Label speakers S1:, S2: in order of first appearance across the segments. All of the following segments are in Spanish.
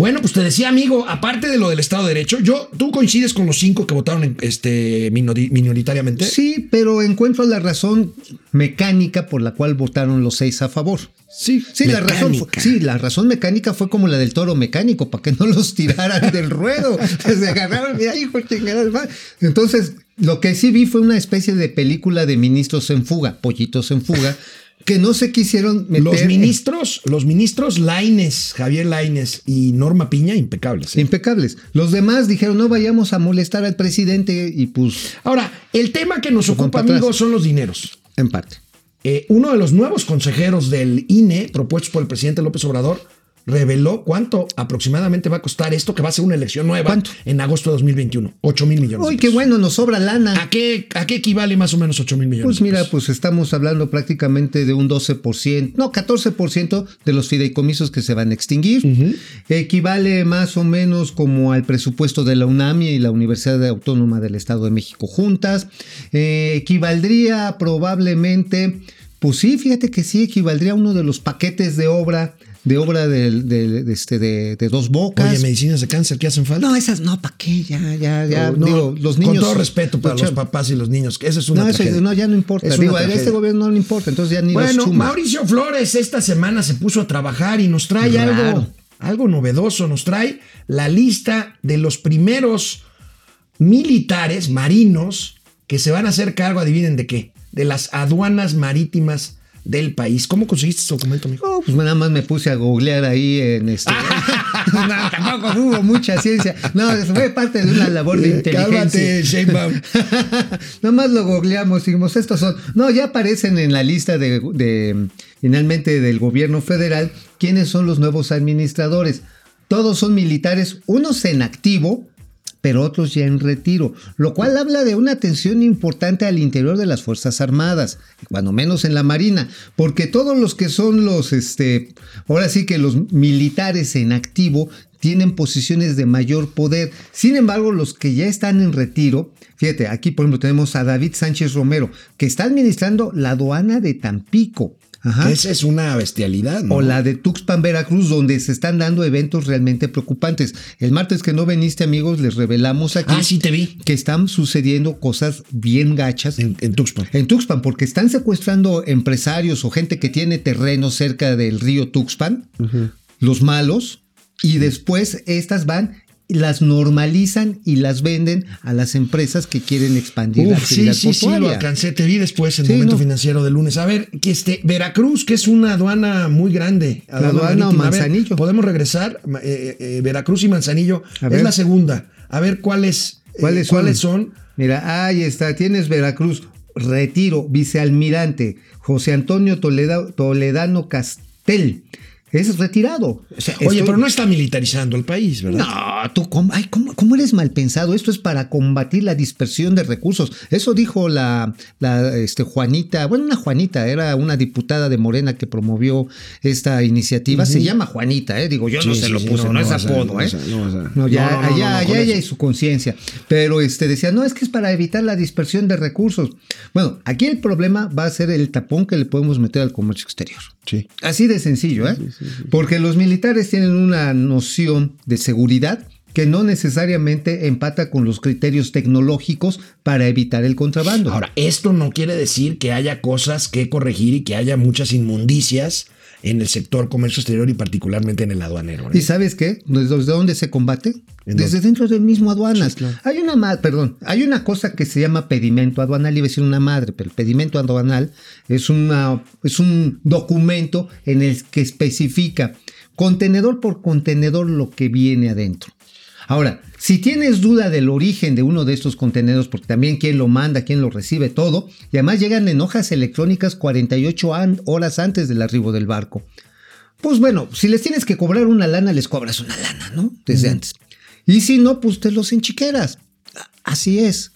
S1: Bueno, pues te decía, amigo, aparte de lo del Estado de Derecho, yo, ¿tú coincides con los cinco que votaron en- este, minori- minoritariamente?
S2: Sí, pero encuentro la razón mecánica por la cual votaron los seis a favor.
S1: Sí,
S2: Sí, la razón, fue-
S1: mecánica.
S2: sí, la razón mecánica fue como la del toro mecánico, para que no los tiraran del ruedo. Se agarraron, mira, hijo, chingada. Entonces, lo que sí vi fue una especie de película de ministros en fuga, pollitos en fuga, que no se quisieron meter.
S1: Los
S2: en-
S1: ministros, los ministros Laines, Javier Laines y Norma Piña, impecables. ¿eh?
S2: Impecables. Los demás dijeron, no vayamos a molestar al presidente y pues,
S1: Ahora, el tema que nos ocupa, amigos, son los dineros.
S2: en parte.
S1: Eh, uno de los nuevos consejeros del INE, propuestos por el presidente López Obrador, reveló cuánto aproximadamente va a costar esto, que va a ser una elección nueva
S2: ¿Cuánto?
S1: en agosto de 2021. 8 mil millones.
S2: Uy, qué bueno, nos sobra lana.
S1: ¿A qué, ¿A qué equivale más o menos 8 mil millones?
S2: Pues mira, pues estamos hablando prácticamente de un 12%, no, 14% de los fideicomisos que se van a extinguir. Equivale más o menos como al presupuesto de la UNAM y la Universidad Autónoma del Estado de México juntas. Eh, equivaldría probablemente, pues sí, fíjate que sí, equivaldría a uno de los paquetes de obra, de obra del- de, este, de, de dos bocas.
S1: Oye, medicinas de cáncer que hacen falta.
S2: no, esas no, ¿para qué? Ya, ya, ya.
S1: No,
S2: digo, los niños.
S1: Con todo respeto para
S2: Los
S1: papás y los niños, que eso es una
S2: no, eso no, ya no importa.
S1: Es una
S2: Digo, a este gobierno no le importa, entonces ya ni
S1: Bueno. Mauricio Flores esta semana se puso a trabajar y nos trae
S2: Raro.
S1: algo, algo novedoso. Nos trae la lista de los primeros militares marinos que se van a hacer cargo, adivinen de qué, de las aduanas marítimas del país. ¿Cómo conseguiste este documento, amigo?
S2: Oh, pues nada más me puse a googlear ahí en este. no, tampoco hubo mucha ciencia. No, fue parte de una labor de inteligencia.
S1: Cálmate.
S2: Nada más lo googleamos, dijimos, estos son. No, ya aparecen en la lista de, de, finalmente del gobierno federal quiénes son los nuevos administradores. Todos son militares, unos en activo, pero otros ya en retiro, lo cual habla de una tensión importante al interior de las Fuerzas Armadas, cuando menos en la Marina, porque todos los que son los, este, ahora sí que los militares en activo tienen posiciones de mayor poder. Sin embargo, los que ya están en retiro, fíjate, aquí por ejemplo tenemos a David Sánchez Romero, que está administrando la aduana de Tampico. Ajá.
S1: Esa es una bestialidad, ¿no?
S2: O la de Tuxpan, Veracruz, donde se están dando eventos realmente preocupantes. El martes que no veniste, amigos, les revelamos aquí
S1: Ah, sí te vi.
S2: que están sucediendo cosas bien gachas
S1: En, en Tuxpan.
S2: en Tuxpan, porque están secuestrando empresarios o gente que tiene terreno cerca del río Tuxpan, los malos, y después estas van, las normalizan y las venden a las empresas que quieren expandir la
S1: Uf, sí,
S2: actividad
S1: sí, sí,
S2: portuaria.
S1: lo alcancé. Te vi después en
S2: Sí,
S1: Momento
S2: no.
S1: Financiero del lunes. A ver, que este, Veracruz, que es una aduana muy grande.
S2: La aduana
S1: ver,
S2: Manzanillo.
S1: Podemos regresar. Ma- eh, eh, Veracruz y Manzanillo
S2: A
S1: es
S2: ver.
S1: la segunda. A ver cuáles, eh,
S2: ¿Cuáles son?
S1: cuáles son.
S2: Mira, ahí está, tienes Veracruz, retiro, vicealmirante, José Antonio Toleda- Toledano Castel. Es retirado. O sea,
S1: Oye,
S2: estoy-
S1: pero no está militarizando el país, ¿verdad?
S2: No, tú, ¿cómo, ay, ¿cómo, cómo eres mal pensado? Esto es para combatir la dispersión de recursos. Eso dijo la, la este, Juanita, bueno, una Juanita, era una diputada de Morena que promovió esta iniciativa. Se llama Juanita, ¿eh? Digo, yo no se
S1: sí,
S2: lo puse,
S1: no,
S2: no,
S1: no
S2: es apodo, ¿eh?
S1: no
S2: ya, allá, ella y su conciencia. Pero este decía, no, es que es para evitar la dispersión de recursos. Bueno, aquí el problema va a ser el tapón que le podemos meter al comercio exterior.
S1: Sí.
S2: Así de sencillo, ¿eh? Porque los militares tienen una noción de seguridad que no necesariamente empata con los criterios tecnológicos para evitar el contrabando.
S1: Ahora, esto no quiere decir que haya cosas que corregir y que haya muchas inmundicias en el sector comercio exterior y particularmente en el aduanero. ¿eh?
S2: ¿Y sabes qué? ¿Desde dónde se combate?
S1: ¿En
S2: Desde
S1: dónde?
S2: dentro del mismo aduanas.
S1: Sí, claro.
S2: Hay una perdón, hay una cosa que se llama pedimento aduanal, iba a decir una madre, pero el pedimento aduanal es, una, es un documento en el que especifica contenedor por contenedor lo que viene adentro. Ahora, si tienes duda del origen de uno de estos contenedores, porque también quién lo manda, quién lo recibe, todo, y además llegan en hojas electrónicas 48 an- horas antes del arribo del barco. Pues bueno, si les tienes que cobrar una lana, les cobras una lana, ¿no? Desde antes. Y si no, pues te los enchiqueras. Así es.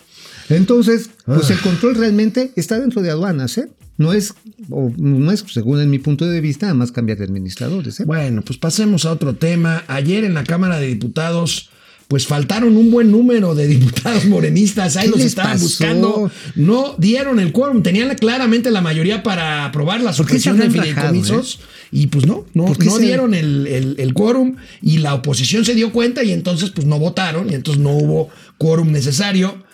S2: Entonces, pues el control realmente está dentro de aduanas, ¿eh? No es, o no es, según en mi punto de vista, nada más cambiar de administradores, ¿eh?
S1: Bueno, pues pasemos a otro tema. Ayer en la Cámara de Diputados, pues faltaron un buen número de diputados morenistas, ahí
S2: ¿Qué
S1: los estaban
S2: pasó?
S1: buscando, no dieron el quórum, tenían claramente la mayoría para aprobar la
S2: ¿Por qué se
S1: supresión de
S2: rajado,
S1: fideicomisos y pues no, no,
S2: ¿Por qué
S1: no
S2: se-
S1: dieron el, el- el quórum y la oposición se dio cuenta y entonces pues no votaron y entonces no hubo quórum necesario.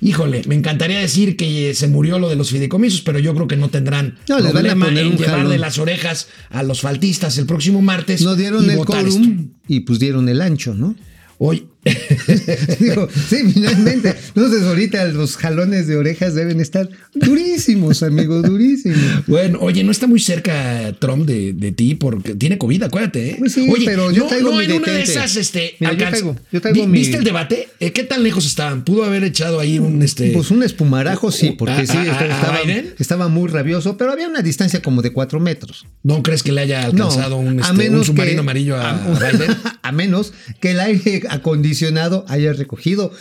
S1: Híjole, me encantaría decir que se murió lo de los fideicomisos, pero yo creo que no tendrán
S2: No, les van a poner
S1: en
S2: un
S1: llevar de las orejas a los faltistas el próximo martes.
S2: No dieron
S1: y
S2: el quórum y pues dieron el ancho, ¿no?
S1: Hoy,
S2: Digo, sí, finalmente. Entonces, ahorita los jalones de orejas deben estar durísimos, amigo, durísimos.
S1: Bueno, oye, no está muy cerca Trump de, de ti porque tiene COVID, acuérdate, ¿eh?
S2: Pues sí,
S1: oye,
S2: pero yo
S1: no,
S2: traigo
S1: no
S2: mi
S1: en una de esas, este,
S2: Mira, yo traigo- yo traigo mi-
S1: ¿Viste el debate? Eh, ¿Qué tan lejos estaban? Pudo haber echado ahí un, este...
S2: Pues un espumarajo, sí, porque
S1: ¿A-
S2: sí,
S1: a-
S2: estaba,
S1: a
S2: estaba-
S1: Biden?
S2: estaba muy rabioso, pero había una distancia como de cuatro metros.
S1: ¿No crees que le haya alcanzado un, este, un submarino amarillo a, a Biden?
S2: a menos que el aire acondicionado haya recogido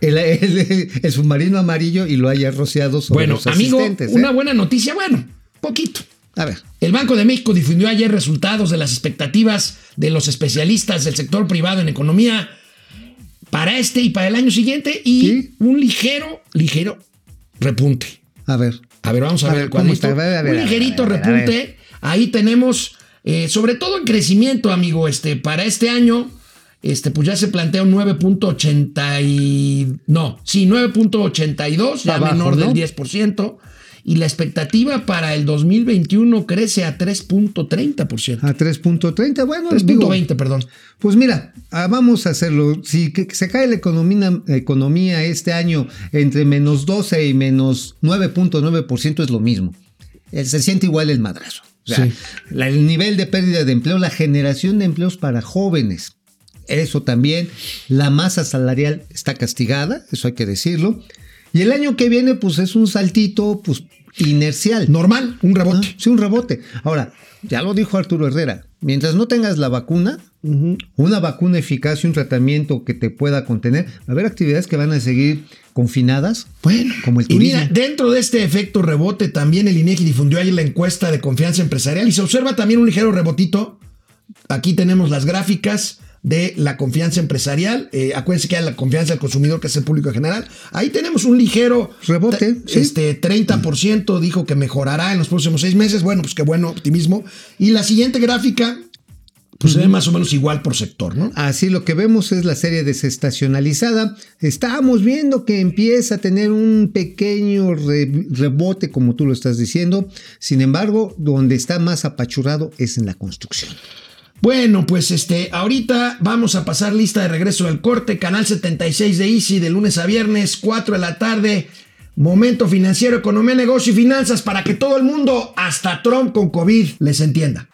S2: el, el- el submarino amarillo y lo haya rociado sobre
S1: Bueno,
S2: los
S1: amigo,
S2: asistentes. ¿eh?
S1: una buena noticia, bueno, poquito.
S2: A ver,
S1: El Banco de México difundió ayer resultados de las expectativas de los especialistas del sector privado en economía para este y para el año siguiente y
S2: Sí.
S1: un ligero, ligero repunte.
S2: a ver.
S1: A ver, vamos a,
S2: A
S1: ver
S2: a ver,
S1: un ligerito
S2: ver,
S1: repunte. Ahí tenemos, eh, sobre todo en crecimiento, amigo, este, para este año, este, pues ya se plantea un 9.80 y... No, sí, 9.82, ya
S2: Abajo,
S1: menor
S2: ¿no?
S1: del 10%. Y la expectativa para el 2021 crece a 3.30%.
S2: A 3.30, bueno, digo,
S1: 3.20, perdón.
S2: Pues mira, ah, vamos a hacerlo. Si se cae la economía, economía este año entre menos 12 y menos 9.9% es lo mismo. Eh, Se siente igual el madrazo. O sea,
S1: Sí.
S2: la- el nivel de pérdida de empleo, la generación de empleos para jóvenes. Eso también, la masa salarial está castigada, eso hay que decirlo. Y el año que viene, pues es un saltito, pues inercial.
S1: Normal, un rebote.
S2: Ah, sí, un rebote. Ahora, ya lo dijo Arturo Herrera, mientras no tengas la vacuna, una vacuna eficaz y un tratamiento que te pueda contener, va a haber actividades que van a seguir confinadas,
S1: Bueno,
S2: como el
S1: y
S2: turismo.
S1: mira, dentro de este efecto rebote, también el INEGI difundió ayer la encuesta de confianza empresarial y se observa también un ligero rebotito. Aquí tenemos las gráficas de la confianza empresarial. Eh, acuérdense que hay la confianza del consumidor, que es el público en general. Ahí tenemos un ligero
S2: Rebote,
S1: te-
S2: sí.
S1: Este 30% dijo que mejorará en los próximos seis meses. Bueno, pues qué bueno optimismo. Y la siguiente gráfica, pues se ve más o menos igual por sector, ¿no?
S2: Así lo que vemos es la serie desestacionalizada. Estamos viendo que empieza a tener un pequeño re- rebote, como tú lo estás diciendo. Sin embargo, donde está más apachurrado es en la construcción.
S1: Bueno, pues este, ahorita vamos a pasar lista de regreso del corte, canal 76 de Easy, de lunes a viernes, 4 de la tarde. Momento financiero, economía, negocio y finanzas para que todo el mundo, hasta Trump con COVID, les entienda.